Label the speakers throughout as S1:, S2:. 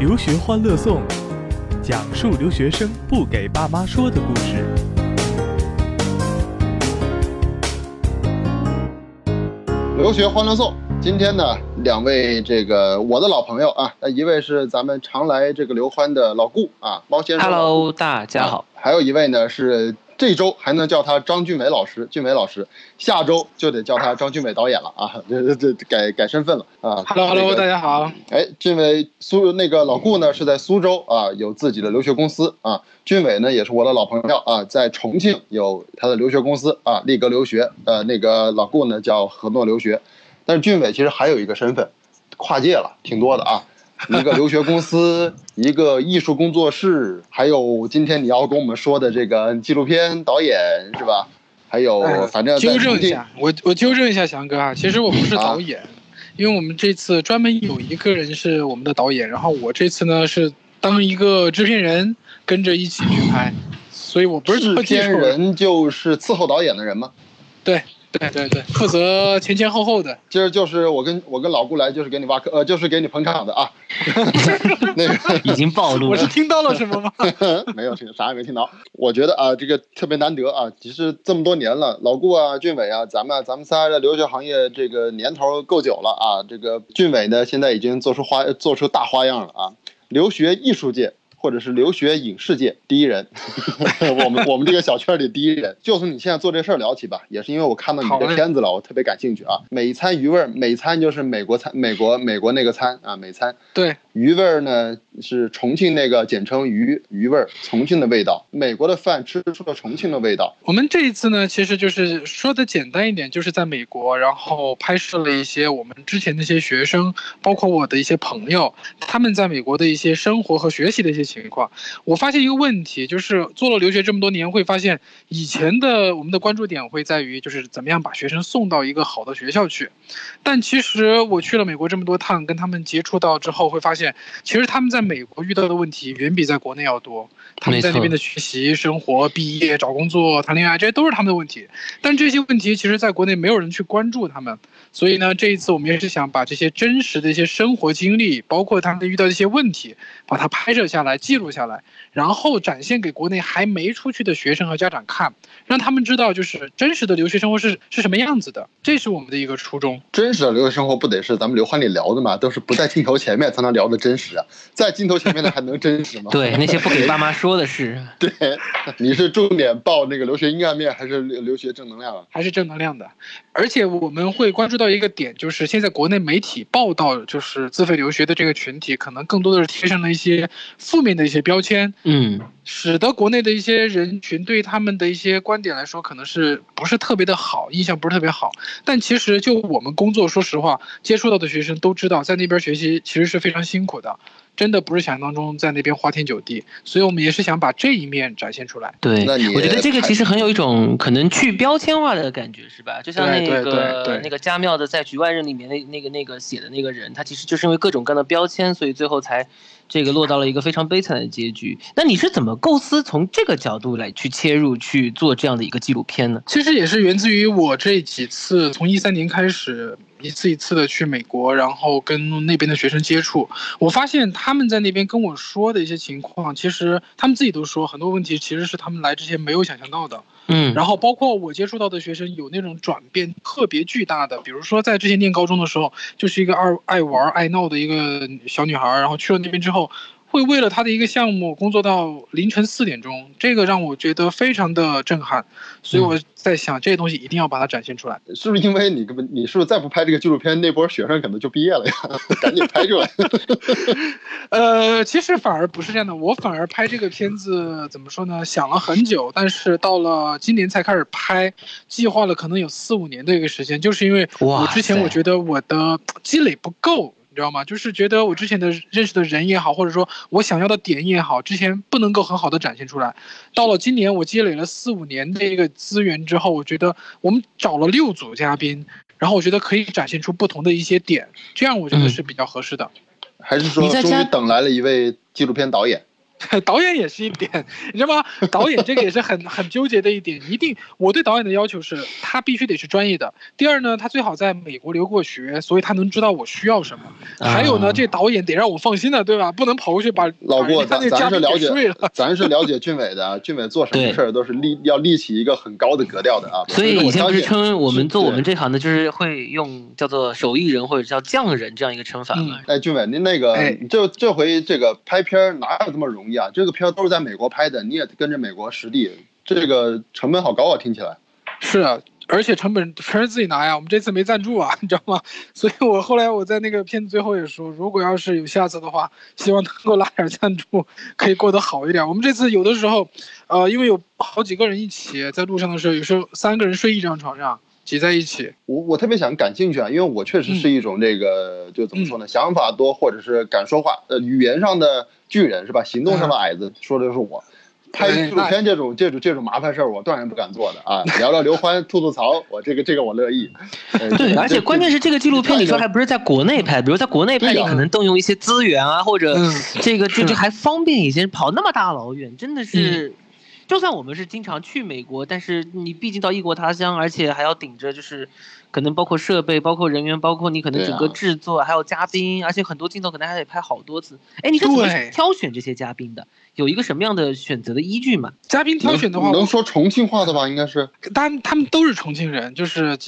S1: 留学欢乐颂，讲述留学生不给爸妈说的故事。
S2: 留学欢乐颂，今天呢，两位这个我的老朋友啊，那一位是咱们常来这个刘欢的老顾啊，猫先生。
S3: Hello，大家好。
S2: 还有一位呢是这周还能叫他张俊伟老师，俊伟老师，下周就得叫他张俊伟导演了啊，这这这改改身份了啊。
S4: Hello Hello，大
S2: 家。
S4: 好。
S2: 哎，俊伟苏那个老顾呢是在苏州啊，有自己的留学公司啊。俊伟呢也是我的老朋友啊，在重庆有他的留学公司啊，立格留学。呃，那个老顾呢叫何诺留学，但是俊伟其实还有一个身份，跨界了，挺多的啊。一个留学公司，一个艺术工作室，还有今天你要跟我们说的这个纪录片导演是吧？还有
S4: 哎
S2: 反正在
S4: 纠正一下，我我纠正一下翔哥啊，其实我不是导演，因为我们这次专门有一个人是我们的导演，然后我这次呢是当一个制片人跟着一起去拍，所以我不是
S2: 制片人就是伺候导演的人吗？
S4: 对对对对，负责前前后后的。
S2: 今儿就是我跟我跟老顾来，就是给你挖坑，呃，就是给你捧场的啊。那个
S3: 已经暴露了
S4: 我是。听到了什么吗？
S2: 没有听，啥也没听到。我觉得啊，这个特别难得啊，其实这么多年了，老顾啊、俊伟啊，咱们咱们仨的留学行业这个年头够久了啊。这个俊伟呢，现在已经做出花做出大花样了啊，留学艺术界。或者是留学影视界第一人，我们我们这个小圈里第一人，就从你现在做这事儿聊起吧，也是因为我看到你的片子了，我特别感兴趣啊。美餐余味儿，美餐就是美国餐，美国美国那个餐啊，美餐。
S4: 对，
S2: 鱼味儿呢是重庆那个简称鱼鱼味儿，重庆的味道。美国的饭吃出了重庆的味道。
S4: 我们这一次呢，其实就是说的简单一点，就是在美国，然后拍摄了一些我们之前的一些学生，包括我的一些朋友，他们在美国的一些生活和学习的一些情况。我发现一个问题，就是做了留学这么多年，会发现以前的我们的关注点会在于，就是怎么样把学生送到一个好的学校去。但其实我去了美国这么多趟，跟他们接触到之后，会发现，其实他们在美国遇到的问题远比在国内要多。他们在那边的学习、生活、毕业、找工作、谈恋爱，这些都是他们的问题。但这些问题其实，在国内没有人去关注他们。所以呢，这一次我们也是想把这些真实的一些生活经历，包括他们遇到的一些问题，把它拍摄下来、记录下来，然后展现给国内还没出去的学生和家长看，让他们知道就是真实的留学生活是是什么样子的。这是我们的一个初衷。
S2: 真实的留学生活不得是咱们刘欢里聊的嘛？都是不在镜头前面才能聊的真实啊，在镜头前面的还能真实吗？
S3: 对，那些不给爸妈说的事。
S2: 对，你是重点报那个留学阴暗面还是留留学正能量啊？
S4: 还是正能量的，而且我们会关注到一个点，就是现在国内媒体报道，就是自费留学的这个群体，可能更多的是贴上了一些负面的一些标签，
S3: 嗯，
S4: 使得国内的一些人群对他们的一些观点来说，可能是不是特别的好，印象不是特别好。但其实就我们工作，说实话，接触到的学生都知道，在那边学习其实是非常辛苦的，真的不是想象当中在那边花天酒地。所以我们也是想把这一面展现出来。
S3: 对，我觉得这个其实很有一种可能去标签化的感觉，是吧？就像那
S4: 对对对
S3: 个
S4: 对
S3: 那个加缪的在《局外人》里面那那个那个写的那个人，他其实就是因为各种各样的标签，所以最后才这个落到了一个非常悲惨的结局。那你是怎么构思从这个角度来去切入去做这样的一个纪录片呢？
S4: 其实也是源自于我这几次从一三年开始，一次一次的去美国，然后跟那边的学生接触，我发现他们在那边跟我说的一些情况，其实他们自己都说很多问题其实是他们来之前没有想象到的。
S3: 嗯，
S4: 然后包括我接触到的学生有那种转变特别巨大的，比如说在之前念高中的时候，就是一个爱爱玩爱闹的一个小女孩，然后去了那边之后。会为了他的一个项目工作到凌晨四点钟，这个让我觉得非常的震撼，所以我在想这些东西一定要把它展现出来。
S2: 是不是因为你根本你是不是再不拍这个纪录片，那波学生可能就毕业了呀？赶紧拍出来。
S4: 呃，其实反而不是这样的，我反而拍这个片子怎么说呢？想了很久，但是到了今年才开始拍，计划了可能有四五年的一个时间，就是因为我之前我觉得我的积累不够。你知道吗？就是觉得我之前的认识的人也好，或者说我想要的点也好，之前不能够很好的展现出来。到了今年，我积累了四五年的一个资源之后，我觉得我们找了六组嘉宾，然后我觉得可以展现出不同的一些点，这样我觉得是比较合适的。
S2: 还是说终
S3: 你在家
S2: 于等来了一位纪录片导演？
S4: 导演也是一点，你知道吗？导演这个也是很 很纠结的一点。一定，我对导演的要求是，他必须得是专业的。第二呢，他最好在美国留过学，所以他能知道我需要什么。还有呢，这导演得让我放心的，对吧？不能跑过去把
S2: 老郭，咱咱是了解，
S4: 了
S2: 咱是了解俊伟的。俊伟做什么事儿都是立要立起一个很高的格调的啊。
S3: 所以以前不是称我们做我们这行的，就是会用叫做手艺人或者叫匠人这样一个称法嘛。
S2: 哎，俊伟，您那个就这回这个拍片哪有这么容易啊？这个片都是在美国拍的，你也跟着美国实地，这个成本好高啊！听起来
S4: 是啊，而且成本全是自己拿呀。我们这次没赞助啊，你知道吗？所以我后来我在那个片子最后也说，如果要是有下次的话，希望能够拉点赞助，可以过得好一点。我们这次有的时候，呃，因为有好几个人一起在路上的时候，有时候三个人睡一张床上。挤在一起，
S2: 我我特别想感兴趣啊，因为我确实是一种这个，就怎么说呢，想法多或者是敢说话，呃，语言上的巨人是吧？行动上的矮子，说的就是我。拍纪录片这种这种这种麻烦事儿，我断然不敢做的啊。聊聊刘欢，吐吐槽，我这个这个我乐意。
S3: 对，而且关键是这个纪录片，你说还不是在国内拍，比如在国内拍，你可能动用一些资源啊，或者这个就就还方便一些，跑那么大老远，真的是。就算我们是经常去美国，但是你毕竟到异国他乡，而且还要顶着就是，可能包括设备、包括人员、包括你可能整个制作，还有嘉宾，而且很多镜头可能还得拍好多次。哎，你是怎么挑选这些嘉宾的？有一个什么样的选择的依据吗？
S4: 嘉宾挑选的话，
S2: 能说重庆话的吧？应该是，
S4: 但他们都是重庆人，就是。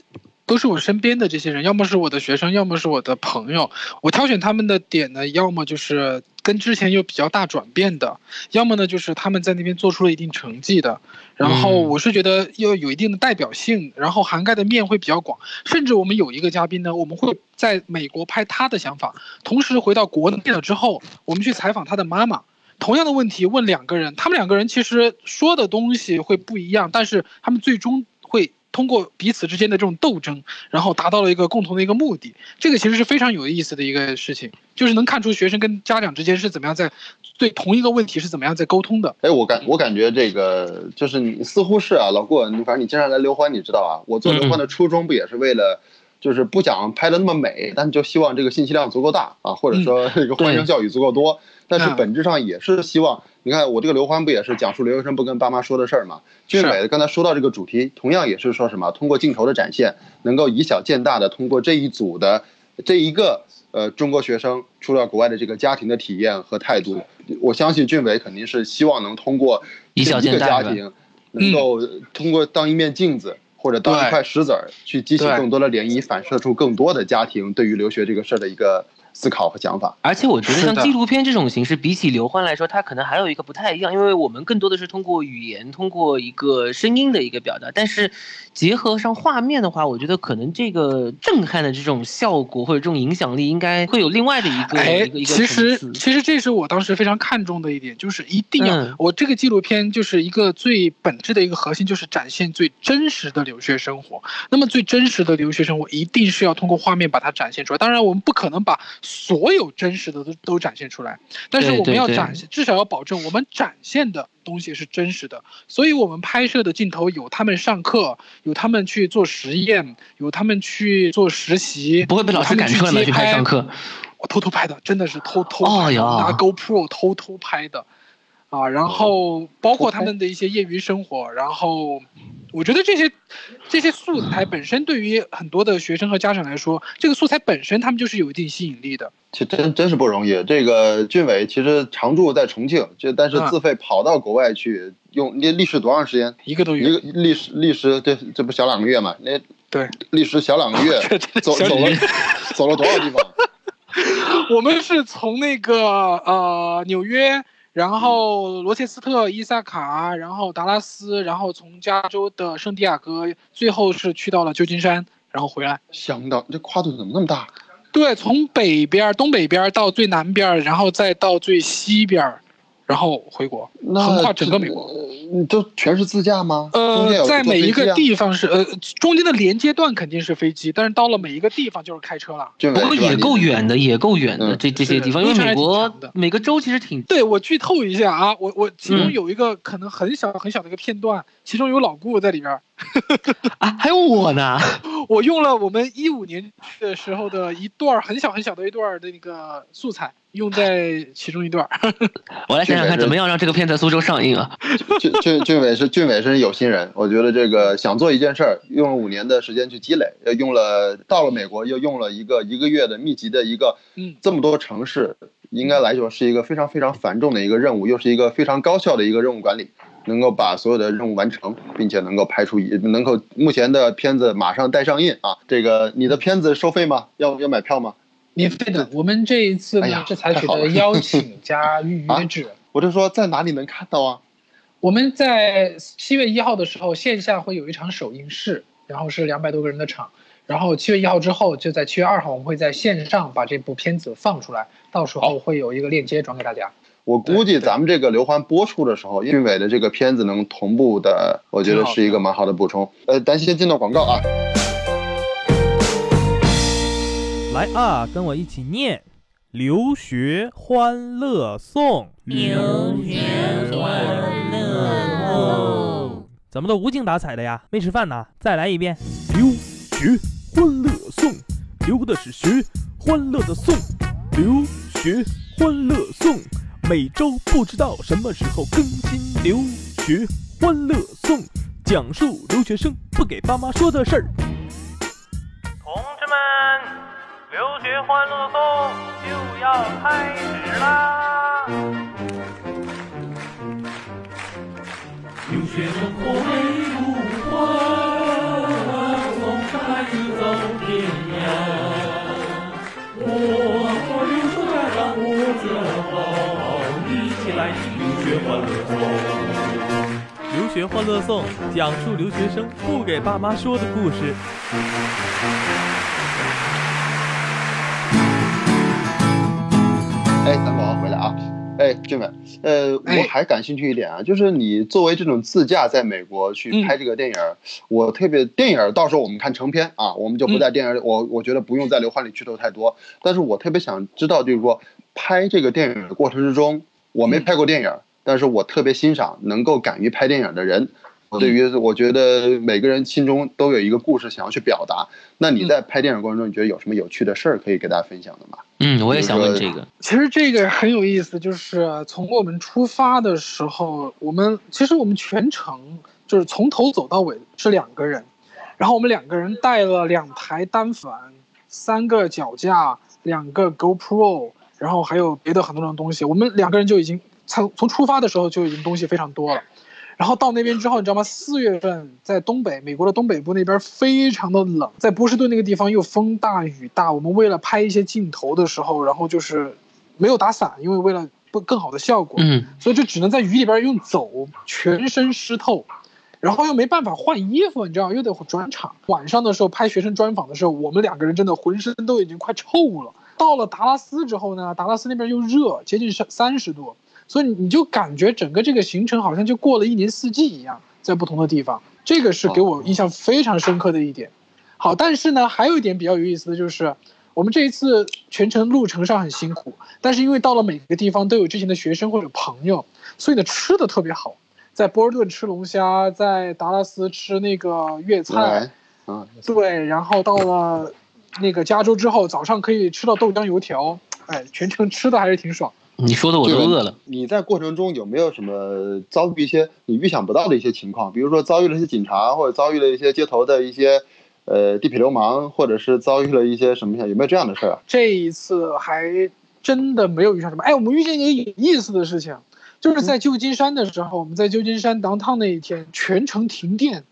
S4: 都是我身边的这些人，要么是我的学生，要么是我的朋友。我挑选他们的点呢，要么就是跟之前有比较大转变的，要么呢就是他们在那边做出了一定成绩的。然后我是觉得要有一定的代表性，然后涵盖的面会比较广。甚至我们有一个嘉宾呢，我们会在美国拍他的想法，同时回到国内了之后，我们去采访他的妈妈，同样的问题问两个人，他们两个人其实说的东西会不一样，但是他们最终会。通过彼此之间的这种斗争，然后达到了一个共同的一个目的，这个其实是非常有意思的一个事情，就是能看出学生跟家长之间是怎么样在对同一个问题是怎么样在沟通的。
S2: 哎，我感我感觉这个就是你似乎是啊，老顾，你反正你经常来刘欢，你知道啊，我做刘欢的初衷不也是为了，就是不想拍的那么美，但就希望这个信息量足够大啊，或者说这个欢声笑语足够多，但是本质上也是希望。你看我这个刘欢不也是讲述留学生不跟爸妈说的事儿吗？俊伟刚才说到这个主题，同样也是说什么通过镜头的展现，能够以小见大的通过这一组的这一个呃中国学生出到国外的这个家庭的体验和态度，我相信俊伟肯定是希望能通过
S3: 一
S2: 个家庭，能够通过当一面镜子或者当一块石子儿，去激起更多的涟漪，反射出更多的家庭对于留学这个事儿的一个。思考和想法，
S3: 而且我觉得像纪录片这种形式，比起刘欢来说，它可能还有一个不太一样，因为我们更多的是通过语言，通过一个声音的一个表达，但是结合上画面的话，我觉得可能这个震撼的这种效果或者这种影响力，应该会有另外的一个一个一个
S4: 其实其实这是我当时非常看重的一点，就是一定要我这个纪录片就是一个最本质的一个核心，就是展现最真实的留学生活。那么最真实的留学生活，一定是要通过画面把它展现出来。当然，我们不可能把所有真实的都都展现出来，但是我们要展现，至少要保证我们展现的东西是真实的。所以，我们拍摄的镜头有他们上课，有他们去做实验，有他们去做实习，
S3: 不会被老师赶出来去拍上课。
S4: 我偷偷拍的，真的是偷偷拿 GoPro 偷偷拍的，啊，然后包括他们的一些业余生活，然后。我觉得这些这些素材本身对于很多的学生和家长来说，这个素材本身他们就是有一定吸引力的。
S2: 其实真真是不容易。这个俊伟其实常住在重庆，就但是自费跑到国外去，用那历时多长时间？
S4: 一个多月。
S2: 一个历时历时这这不小两个月嘛？那
S4: 对，
S2: 历时小两个月，走走了走了多少地方？
S4: 我们是从那个呃纽约。然后罗切斯特、伊萨卡，然后达拉斯，然后从加州的圣地亚哥，最后是去到了旧金山，然后回来。
S2: 想不到，这跨度怎么那么大？
S4: 对，从北边、东北边到最南边，然后再到最西边，然后回国，横跨整个美国。
S2: 嗯，都全是自驾吗？
S4: 呃，在每一个地方是呃，中间的连接段肯定是飞机，但是到了每一个地方就是开车了。
S3: 不过也够远的，也够远的
S2: 嗯
S3: 这这些地方，因为美国每个州其实挺
S4: 对我剧透一下啊，我我其中
S3: 嗯
S4: 有一个可能很小很小的一个片段，其中有老顾在里边儿。
S3: 啊，还有我呢。
S4: 我用了我们一五年的时候的一段很小很小的一段的那个素材，用在其中一段儿。
S3: 我来想想看，怎么样让这个片在苏州上映啊？
S2: 俊俊俊伟是俊伟是有心人，我觉得这个想做一件事儿，用了五年的时间去积累，呃，用了到了美国又用了一个一个月的密集的一个
S4: 嗯
S2: 这么多城市，应该来说是一个非常非常繁重的一个任务，又是一个非常高效的一个任务管理，能够把所有的任务完成，并且能够拍出一能够目前的片子马上带上映啊，这个你的片子收费吗？要要买票吗？
S4: 免费的，我们这一次呢是采取的邀请加预 约制。
S2: 我就说在哪里能看到啊？
S4: 我们在七月一号的时候，线下会有一场首映式，然后是两百多个人的场。然后七月一号之后，就在七月二号，我们会在线上把这部片子放出来，到时候会有一个链接转给大家。
S2: 我估计咱们这个刘欢播出的时候，韵伟的这个片子能同步的，我觉得是一个蛮好的补充。呃，咱先进到广告啊。
S1: 来啊，跟我一起念《留学欢乐颂》。
S5: 留学欢乐颂。
S1: 怎么都无精打采的呀？没吃饭呢？再来一遍。留学欢乐颂，留的是学，欢乐的颂。留学欢乐颂，每周不知道什么时候更新。留学欢乐颂，讲述留学生不给爸妈说的事儿。同志们，留学欢乐颂就要开始啦！
S5: 留学生活美如画，从上海直走天涯。我和留守家长我自豪，一起来听留学欢乐颂。
S1: 留学欢乐颂讲述留学生不给爸妈说的故事。
S2: 哎，咱宝宝回来啊。哎，俊伟，呃，
S4: 哎。
S2: 我还感兴趣一点啊，就是你作为这种自驾在美国去拍这个电影儿，我特别电影儿到时候我们看成片啊，我们就不在电影儿，我我觉得不用在刘欢里剧透太多，但是我特别想知道，就是说拍这个电影的过程之中，我没拍过电影儿，但是我特别欣赏能够敢于拍电影的人。我对于我觉得每个人心中都有一个故事想要去表达。那你在拍电影过程中，你觉得有什么有趣的事儿可以给大家分享的吗？
S3: 嗯，我也想问这个。
S4: 其实这个很有意思，就是从我们出发的时候，我们其实我们全程就是从头走到尾是两个人，然后我们两个人带了两台单反、三个脚架、两个 GoPro，然后还有别的很多种东西。我们两个人就已经从从出发的时候就已经东西非常多了。然后到那边之后，你知道吗？四月份在东北，美国的东北部那边非常的冷，在波士顿那个地方又风大雨大。我们为了拍一些镜头的时候，然后就是没有打伞，因为为了不更好的效果，
S3: 嗯，
S4: 所以就只能在雨里边用走，全身湿透，然后又没办法换衣服，你知道，又得转场。晚上的时候拍学生专访的时候，我们两个人真的浑身都已经快臭了。到了达拉斯之后呢，达拉斯那边又热，接近三三十度。所以你就感觉整个这个行程好像就过了一年四季一样，在不同的地方，这个是给我印象非常深刻的一点。好，但是呢，还有一点比较有意思的就是，我们这一次全程路程上很辛苦，但是因为到了每个地方都有之前的学生或者朋友，所以呢吃的特别好，在波士顿吃龙虾，在达拉斯吃那个粤菜，
S2: 来，啊，
S4: 对，然后到了那个加州之后，早上可以吃到豆浆油条，哎，全程吃的还是挺爽。
S3: 你说的我都饿了。
S2: 你在过程中有没有什么遭遇一些你预想不到的一些情况？比如说遭遇了一些警察，或者遭遇了一些街头的一些呃地痞流氓，或者是遭遇了一些什么？有没有这样的事儿啊？
S4: 这一次还真的没有遇上什么。哎，我们遇见一个有意思的事情，就是在旧金山的时候，我们在旧金山 downtown 那一天全程停电。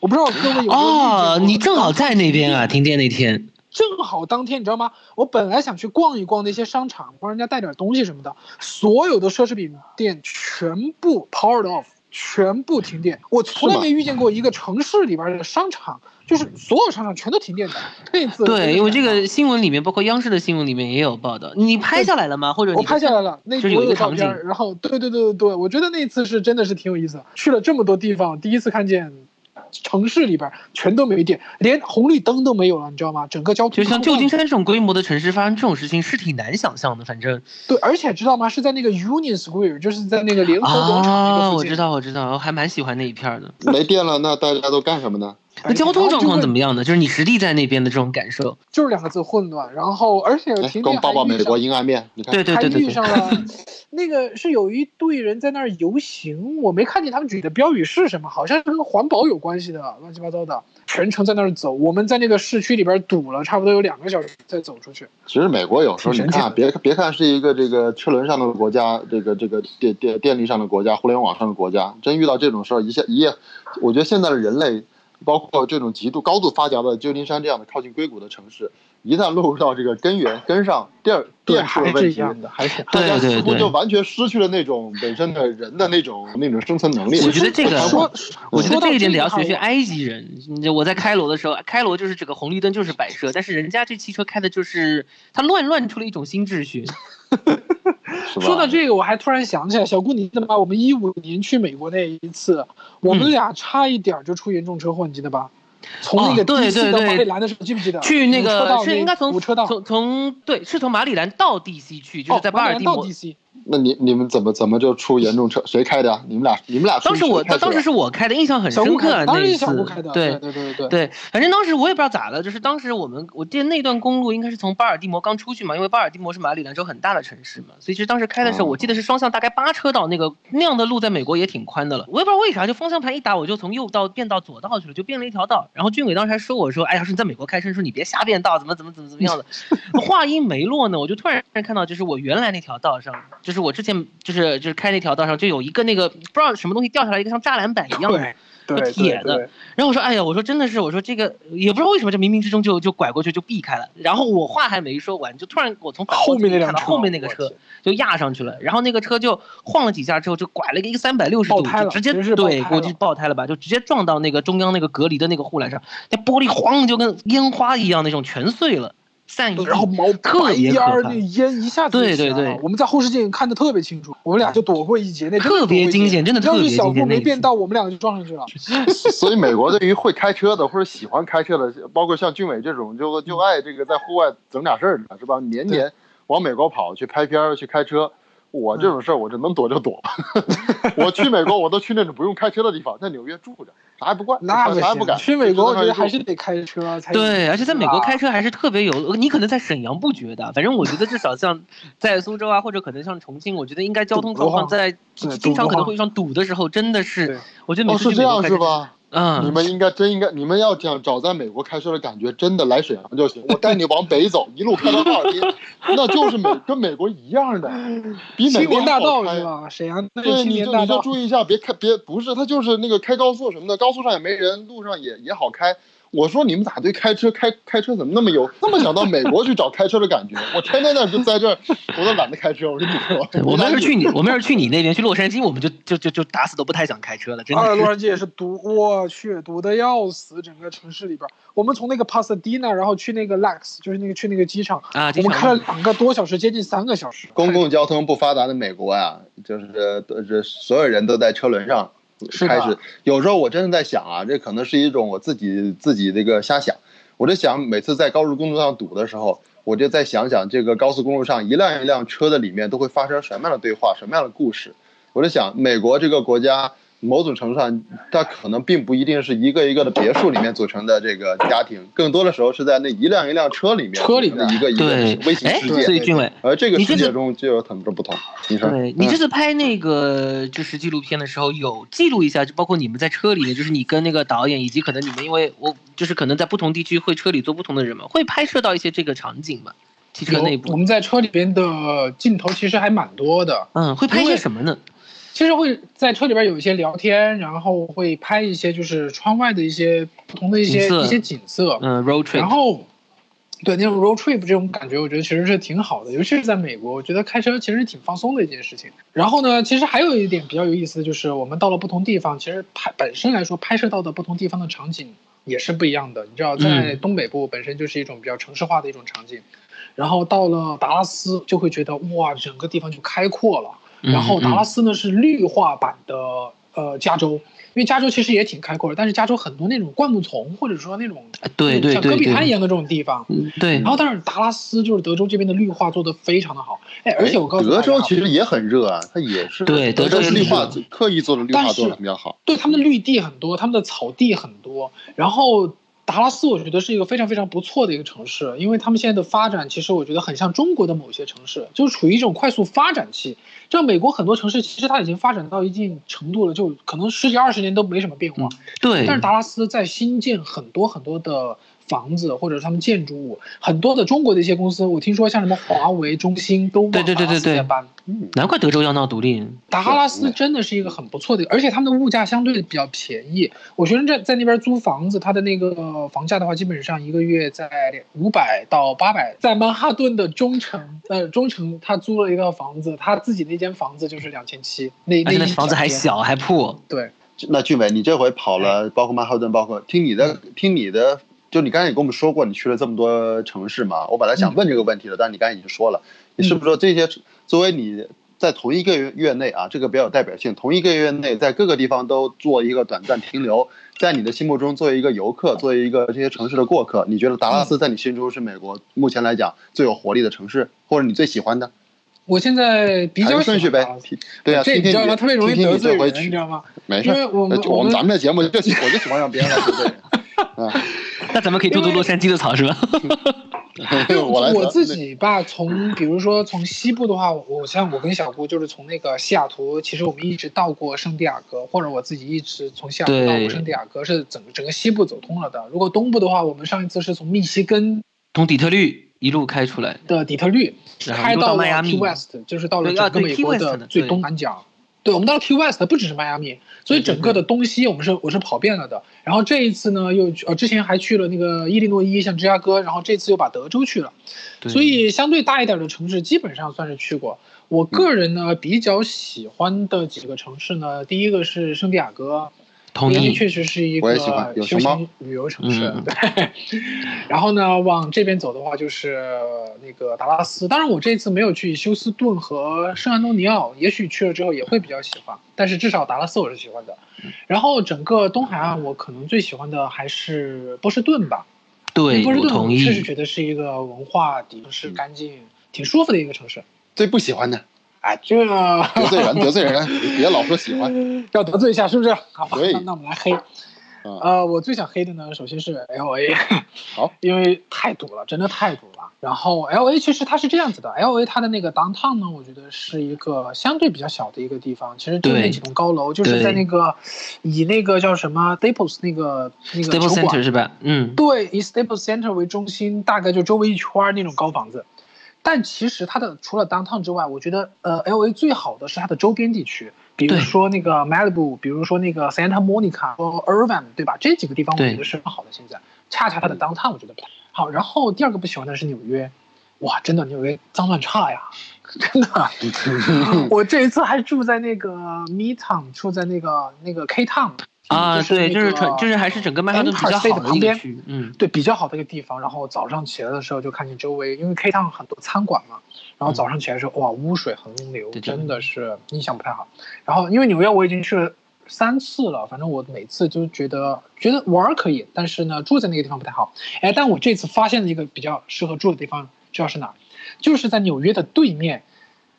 S4: 我不知道各位有没有
S3: 哦，你正好在那边啊，停电那天。
S4: 正好当天，你知道吗？我本来想去逛一逛那些商场，帮人家带点东西什么的，所有的奢侈品店全部 powered off，全部停电。我从来没遇见过一个城市里边的商场就是所有商场全都停电的。那次
S3: 对，因为这
S4: 个
S3: 个新闻里面，包括央视的新闻里面也有报道。你拍下来了吗？或者你
S4: 我拍下来了，那
S3: 就是有
S4: 我
S3: 一个场景
S4: 照片，然后对对对对对，我觉得那次是真的是挺有意思的，去了这么多地方，第一次看见城市里边全都没电，连红绿灯都没有了，你知道吗？整个交通
S3: 就像旧金山这种规模的城市发生这种事情是挺难想象的，反正
S4: 对，而且知道吗？是在那个 Union Square，就是在那个联合广场那
S3: 啊，
S4: 个附近。
S3: 我知道，我知道，我还蛮喜欢那一片的。
S2: 没电了，那大家都干什么呢？
S3: 那交通状况怎
S4: 么？
S3: 样呢？就是你实地在那边的这种感受。
S4: 就是两个字混乱，然后而且
S2: 哎
S4: 停电
S2: 给我们报报美
S4: 还遇上
S2: 国阴暗面，你看，
S3: 对对对对对
S4: 遇上。了，那个是有一队人在那儿游行，我没看见他们举的标语是什么，好像是跟环保有关系的，乱七八糟的，全程在那儿走。我们在那个市区里边堵了差不多有两个小时才走出去。
S2: 其实美国有时候你看，别别看是一个这个车轮上的国家，这个这个电电电力上的国家，互联网上的国家，真遇到这种事儿，一下一夜，我觉得现在的人类，包括这种极度高度发达的旧金山这样的靠近硅谷的城市，一旦落入到这个根源根上电电出了
S4: 还
S2: 问题，
S4: 还是
S2: 大家
S3: 对对对
S2: 似乎就完全失去了那种本身的人的那种那种生存能力。
S3: 我觉得这个
S4: 说，
S3: 我觉得
S4: 说
S3: 这一点得要学学埃及人。我在开罗的时候，开罗就是这个红绿灯就是摆设，但是人家这汽车开的就是它乱乱出了一种新秩序。
S4: 说到这个，我还突然想起来，小顾，你记得吗？我们一五年去美国那一次，我们
S3: 嗯
S4: 俩差一点就出严重车祸，你记得吧？从那个
S3: 哦对对对
S4: 马里兰的时候，记不记得？
S3: 去那个是应该从
S4: 车道，
S3: 从从对，是从马里兰到 DC 去，就是在巴尔的摩。
S4: DC，
S2: 那你你们怎么怎么就出严重车？谁开的呀？你们俩你们俩
S3: 当时我当时是我开的，印象很深刻啊。
S4: 当然是
S3: 那一次
S4: 小顾开的，
S3: 对
S4: 对对对
S3: 反正当时我也不知道咋了，就是当时我们我记得那段公路应该是从巴尔的摩刚出去嘛，因为巴尔的摩是马里兰州很大的城市嘛，所以其实当时开的时候，
S2: 哦
S3: 我记得是双向大概八车道，那个那样的路在美国也挺宽的了。我也不知道为啥，就方向盘一打，我就从右道变到左道去了，就变了一条道。然后俊伟当时还说我说，哎呀，说你在美国开车，说你别瞎变道，怎么怎么怎么怎么样的。话音没落呢，我就突然看到，就是我原来那条道上，就是我之前就是就是开那条道上就有一个那个不知道什么东西掉下来，一个像栅栏板一样的。铁的然后我说，哎呀，我说真的是，我说这个也不知道为什么，就冥冥之中就就拐过去就避开了。然后我话还没说完，就突然我从
S4: 后面那辆车
S3: 后面那个车就压上去了，然后那个车就晃了几下之后就拐了一个三百六十度，就直接对估计爆胎了吧，就直接撞到那个中央那个隔离的那个护栏上，那玻璃晃就跟烟花一样那种全碎了，散一地。
S4: 然后毛
S3: 特别可怕
S4: 烟儿那烟一下子就
S3: 对对
S4: 起来了
S3: 对
S4: 我们在后视镜看的特别清楚，我们俩就躲过一劫，那真的
S3: 特别惊险真的特别
S4: 要是小顾
S3: 惊险那一次
S4: 没变道，我们两个就撞上去了。
S2: 所以美国对于会开车的或者喜欢开车的，包括像俊伟这种，就就爱这个在户外整点事儿的，是吧？年年往美国跑去拍片儿去开车。我这种事儿，我就能躲就躲吧。我去美国，我都去那种不用开车的地方，在纽约住着，啥也不管，
S4: 那
S2: 啥也不敢。
S4: 去美国我觉得还是得开车才
S3: 对，而且在美国
S4: 啊
S3: 开车还是特别有，你可能在沈阳不觉得，反正我觉得至少像在苏州啊，或者可能像重庆，我觉得应该交通状况在经常可能会遇上堵的时候，真的是，我觉得每
S2: 哦，
S3: 次
S2: 是这样
S3: 去美国开车？
S2: 是吧？你
S3: 嗯，
S2: 们应该真应该，你们要讲找在美国开车的感觉，真的来沈阳就行。我带你往北走，一路开到哈尔滨，那就是美跟美国一样的，比美国
S4: 年大道是吧？沈阳
S2: 对，你就你就。注意一下，别开别不是，他就是那个开高速什么的，高速上也没人，路上也也好开。我说你们咋对开车开开车怎么那么有那么想到美国去找开车的感觉？我天天在就在这儿，我都懒得开车。我跟你说，
S3: 我们要是去你，我们要是去你那边去洛杉矶，我们就就就就打死都不太想开车了，真
S4: 啊，
S3: 的是。
S4: 洛杉矶也是堵，我去，堵得要死，整个城市里边儿。我们从那个 Pasadena，然后去那个 Lax，就是那个去那个机场，
S3: 啊
S4: 我们开了两个多小时，接近三个小时。
S2: 公共交通不发达的美国啊，就是呃这所有人都在车轮上开始。有时候我真的在想啊，这可能是一种我自己自己这个瞎想。我就想，每次在高速公路上堵的时候，我就在想想这个高速公路上一辆一辆车的里面都会发生什么样的对话，什么样的故事。我就想，美国这个国家某种程度上，它可能并不一定是一个一个的别墅里面组成的这个家庭，更多的时候是在那一辆一辆车里面
S4: 车里面
S2: 的一个一个
S3: 对
S2: 微，型
S3: 哎
S2: 世，界。
S3: 所以俊伟，
S2: 而这个世界中就有很多不同。你说，
S3: 对你这
S2: 嗯
S3: 次拍那个就是纪录片的时候，有记录一下，就包括你们在车里面，就是你跟那个导演，以及可能你们因为我就是可能在不同地区会车里坐不同的人嘛，会拍摄到一些这个场景嘛？汽车内
S4: 部我，们在车里边的镜头其实还蛮多的，
S3: 嗯，会拍些什么呢？
S4: 其实会在车里边有一些聊天，然后会拍一些就是窗外的一些不同的一些一些景色，
S3: 嗯，road trip，
S4: 然后。对那种 road trip 这种感觉，我觉得其实是挺好的，尤其是在美国，我觉得开车其实挺放松的一件事情。然后呢，其实还有一点比较有意思的就是，我们到了不同地方，其实拍本身来说拍摄到的不同地方的场景，也是不一样的。你知道，在东北部本身就是一种比较城市化的一种场景，然后到了达拉斯就会觉得哇，整个地方就开阔了。
S3: 嗯
S4: 然后达拉斯呢是绿化版的呃加州，因为加州其实也挺开阔的，但是加州很多那种灌木丛或者说那种
S3: 哎对对
S4: 像戈壁滩一样的这种地方。
S3: 嗯对
S4: 然，后，但是达拉斯就是德州这边的绿化做得非常的好，哎，而且我告诉大
S2: 德州其实也很热啊，它也是
S3: 对
S2: 德
S3: 德州也
S2: 是绿化
S3: 是
S2: 刻意做的绿化做的比较好。
S4: 对他们的绿地很多，他们的草地很多。然后达拉斯我觉得是一个非常非常不错的一个城市，因为他们现在的发展其实我觉得很像中国的某些城市，就是处于一种快速发展期。像美国很多城市其实它已经发展到一定程度了，就可能十几二十年都没什么变化。
S3: 对
S4: 但是达拉斯在新建很多很多的房子或者是他们建筑物，很多的中国的一些公司，我听说像什么华为、中兴都往
S3: 对对对
S4: 达拉斯
S3: 对。难怪德州要闹独立。
S4: 达拉斯真的是一个很不错的，而且他们的物价相对比较便宜。我学生在在那边租房子，他的那个房价的话，基本上一个月在五百到八百。在曼哈顿的中城，呃，中城他租了一个房子，他自己那间房子就是两千七，那
S3: 那
S4: 一
S3: 房子还。小还破，
S4: 对，
S2: 那俊伟，你这回跑了，包括曼哈顿，包括听你的，听你的，就你刚才也跟我们说过，你去了这么多城市嘛。我本来想问这个问题的，但是你刚才已经说了，你是不是说这些作为你在同一个月内啊，这个比较有代表性，同一个月内在各个地方都做一个短暂停留，在你的心目中作为一个游客，作为一个这些城市的过客，你觉得达拉斯在你心中是美国目前来讲最有活力的城市，或者你最喜欢的？
S4: 我现在比
S2: 排
S4: 较
S2: 个顺序呗。对啊，
S4: 这
S2: 听听你
S4: 你知道吗？特别容易得罪人，
S2: 你
S4: 知道吗？
S2: 没事，
S4: 因为我我们
S2: 咱们的节目就喜我就喜欢让别人来得罪人。啊，
S3: 那咱们可以吐吐洛杉矶的草是吧？
S2: 我
S4: 我自己吧，从比如说从西部的话，我像我跟小姑就是从那个西雅图，其实我们一直到过圣地亚哥，或者我自己一直从西雅图到过圣地亚哥，是整个整个西部走通了的。如果东部的话，我们上一次是从密西根
S3: 从底特律一路开出来，
S4: 的底特律开到了
S3: 迈阿密
S4: West，就是到了整个美国的
S3: 的
S4: 最东南角。对，我们到了 Key West，不只是迈阿密，所以整个的东西我们是我是跑遍了的。然后这一次呢，又呃之前还去了那个伊利诺伊，像芝加哥，然后这次又把德州去了。
S3: 对
S4: 所以相对大一点的城市基本上算是去过。我个人呢比较喜欢的几个城市呢，第一个是圣地亚哥，
S3: 同意。
S4: 确实是一个休闲旅游城市。
S3: 嗯
S4: 对，然后呢，往这边走的话就是那个达拉斯。当然，我这次没有去休斯顿和圣安东尼奥，也许去了之后也会比较喜欢。但是至少达拉斯我是喜欢的。然后整个东海岸，我可能最喜欢的还是波士顿吧。
S3: 对，
S4: 波士顿
S3: 我同意。
S4: 确实觉得是一个文化底是干净、挺舒服的一个城市。
S2: 最不喜欢的
S4: 哎，这
S2: 得罪人，得罪人，别老说喜欢。
S4: 要得罪一下，是不是？好吧，那那我们来黑。
S2: 啊，
S4: 呃，我最想黑的呢，首先是 L A，
S2: 好，
S4: 因为太堵了，真的太堵了。然后 L A 其实它是这样子的，L A 它的那个 downtown 呢，我觉得是一个相对比较小的一个地方，其实就那几栋高楼，就是在那个以那个叫什么 Staples 那个那个馆
S3: Center 是吧？嗯，
S4: 对，以 Staples Center 为中心，大概就周围一圈儿那种高房子。但其实它的除了 downtown 之外，我觉得呃 L A 最好的是它的周边地区，比如说那个 Malibu，比如说那个 Santa Monica 和 Irvine，对吧？这几个地方我觉得是很好的。现在恰恰它的 downtown 我觉得不太好。然后第二个不喜欢的是纽约，哇，真的纽约脏乱差呀，真的。我这一次还住在那个 Midtown，住在那个那个 K Town。
S3: 啊，对，就是纯，就是还是整个曼哈顿比较好的一
S4: 旁边
S3: 个区，嗯，
S4: 对，比较好的一个地方。然后早上起来的时候就看见周围，因为 K Town 很多餐馆嘛，然后早上起来的时候，哇，污水横流，真的是印象不太好。然后因为纽约我已经去了三次了，反正我每次就觉得觉得玩儿可以，但是呢住在那个地方不太好。哎，但我这次发现了一个比较适合住的地方，知道是哪？就是在纽约的对面，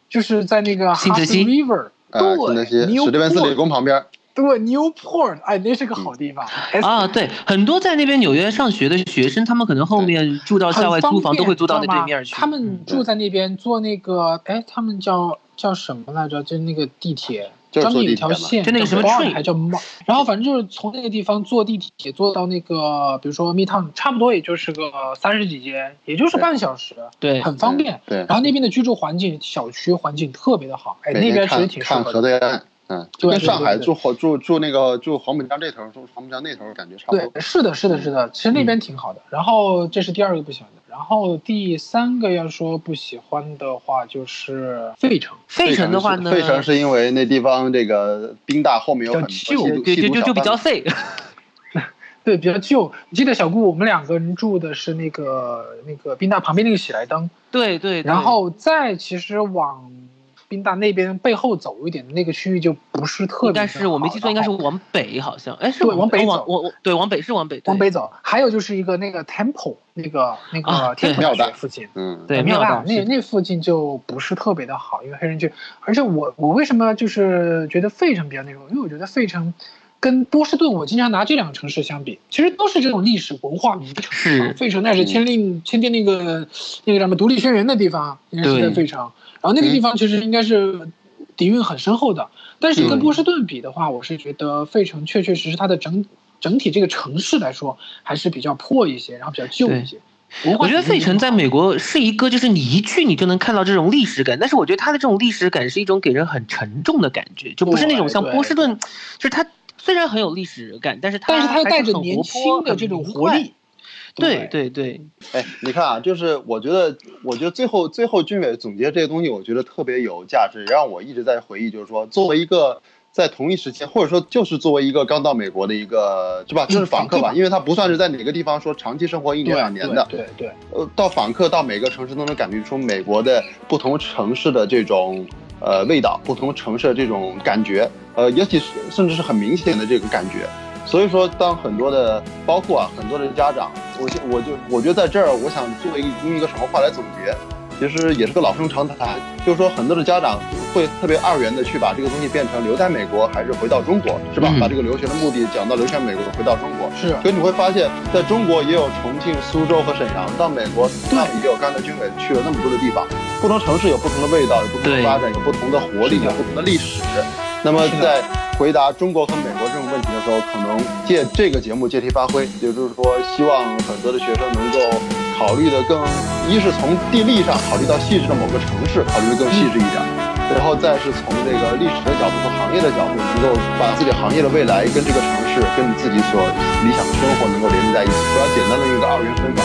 S4: 就是在那个
S3: 新泽
S4: Hudson
S3: 西
S4: River，
S2: 啊，史蒂文斯理工旁边，
S4: 对 Newport，哎，那是个好地方。哎
S3: 啊，对，很多在那边纽约上学的学生，他们可能后面住到校外租房都会租到那对面去。
S4: 他们住在那边坐那个，哎，他们叫叫什么来着？就是那个地铁，专门有一条线，
S3: 就那个什么
S4: 叫
S3: train
S4: 还叫 m 然后反正就是从那个地方坐地铁坐到那个，比如说 Midtown，差不多也就是个三十几街，也就是半小时，
S3: 对
S4: 很方便。
S2: 对，
S4: 然后那边的居住环境、小区环境特别的好，哎，那边其实
S2: 看看
S4: 挺适合的。
S2: 河对岸，嗯，就跟上海住黄住住那个住黄浦江这头，住黄浦江那头感觉差不
S4: 对
S2: 多。，
S4: 是的，是的，是的，其实那
S3: 嗯
S4: 边挺好的。然后这是第二个不喜欢的，然后第三个要说不喜欢的话就是费城。
S3: 费城的话呢，
S2: 费城是因为那地方这个冰大后面有很
S4: 旧
S3: 对就就就比较废。
S4: 对，比较旧。你记得小顾我们两个人住的是那个那个宾大旁边那个喜来登，
S3: 对对，对
S4: 然后再其实往宾大那边背后走一点的那个区域就不是特别的
S3: 应该是我没记错，应该是往北，好像，哎，是
S4: 往北走
S3: 往我我对往北是往北，
S4: 往北走。还有就是一个那个 Temple 那个那
S3: 啊
S4: 个天普
S2: 对
S4: 大学附近。
S2: 嗯，
S3: 对
S4: 庙大那那附近就不是特别的好，因为黑人区。而且我我为什么就是觉得费城比较那种？因为我觉得费城跟波士顿，我经常拿这两个城市相比，其实都是这种历史文化名城。
S3: 是
S4: 费城那是签订签订那个那个什么独立宣言的地方，应该是在费城。然后那个地方其实应该是底蕴很深厚的，但是跟波士顿比的话，我是觉得费城确确实实它的整整体这个城市来说还是比较破一些，然后比较旧一些。
S3: 我觉得费城在美国是一个，就是你一去你就能看到这种历史感，但是我觉得它的这种历史感是一种给人很沉重的感觉，就不是那种像波士顿，就是它虽然很有历史感，但是它
S4: 但是它又带着年轻的这种活力。
S3: 对对对，
S2: 哎，你看啊，就是我觉得，我觉得最后最后军委总结这些东西，我觉得特别有价值，让我一直在回忆，就是说，作为一个在同一时期，或者说就是作为一个刚到美国的一个是吧，就是访客吧，因为他不算是在哪个地方说长期生活一年两年的，
S4: 对对对，
S2: 呃，到访客到每个城市都能感觉出美国的不同城市的这种呃味道，不同城市的这种感觉，呃，尤其是甚至是很明显的这个感觉。所以说，当很多的包括啊很多的家长，我就我就我觉得在这儿，我想做一个用一个什么话来总结，其实也是个老生常谈，就是说很多的家长会特别二元的去把这个东西变成留在美国还是回到中国，是吧？
S3: 嗯。
S2: 把这个留学的目的讲到留学美国回到中国，
S4: 是。
S2: 所以你会发现，在中国也有重庆、苏州和沈阳，到美国那也有刚才军委去了那么多的地方，不同城市有不同的味道，有不同的发展，有不同的活力，有不同的历史。那么在回答中国和美国这种问题的时候，可能借这个节目借题发挥，也就是说，希望很多的学生能够考虑的更，一是从地利上考虑到细致的某个城市，考虑的更细致一点。然后再是从这个历史的角度和行业的角度，能够把自己行业的未来跟这个城市、跟你自己所理想的生活能够连接在一起，不要简单的用一个二元分法，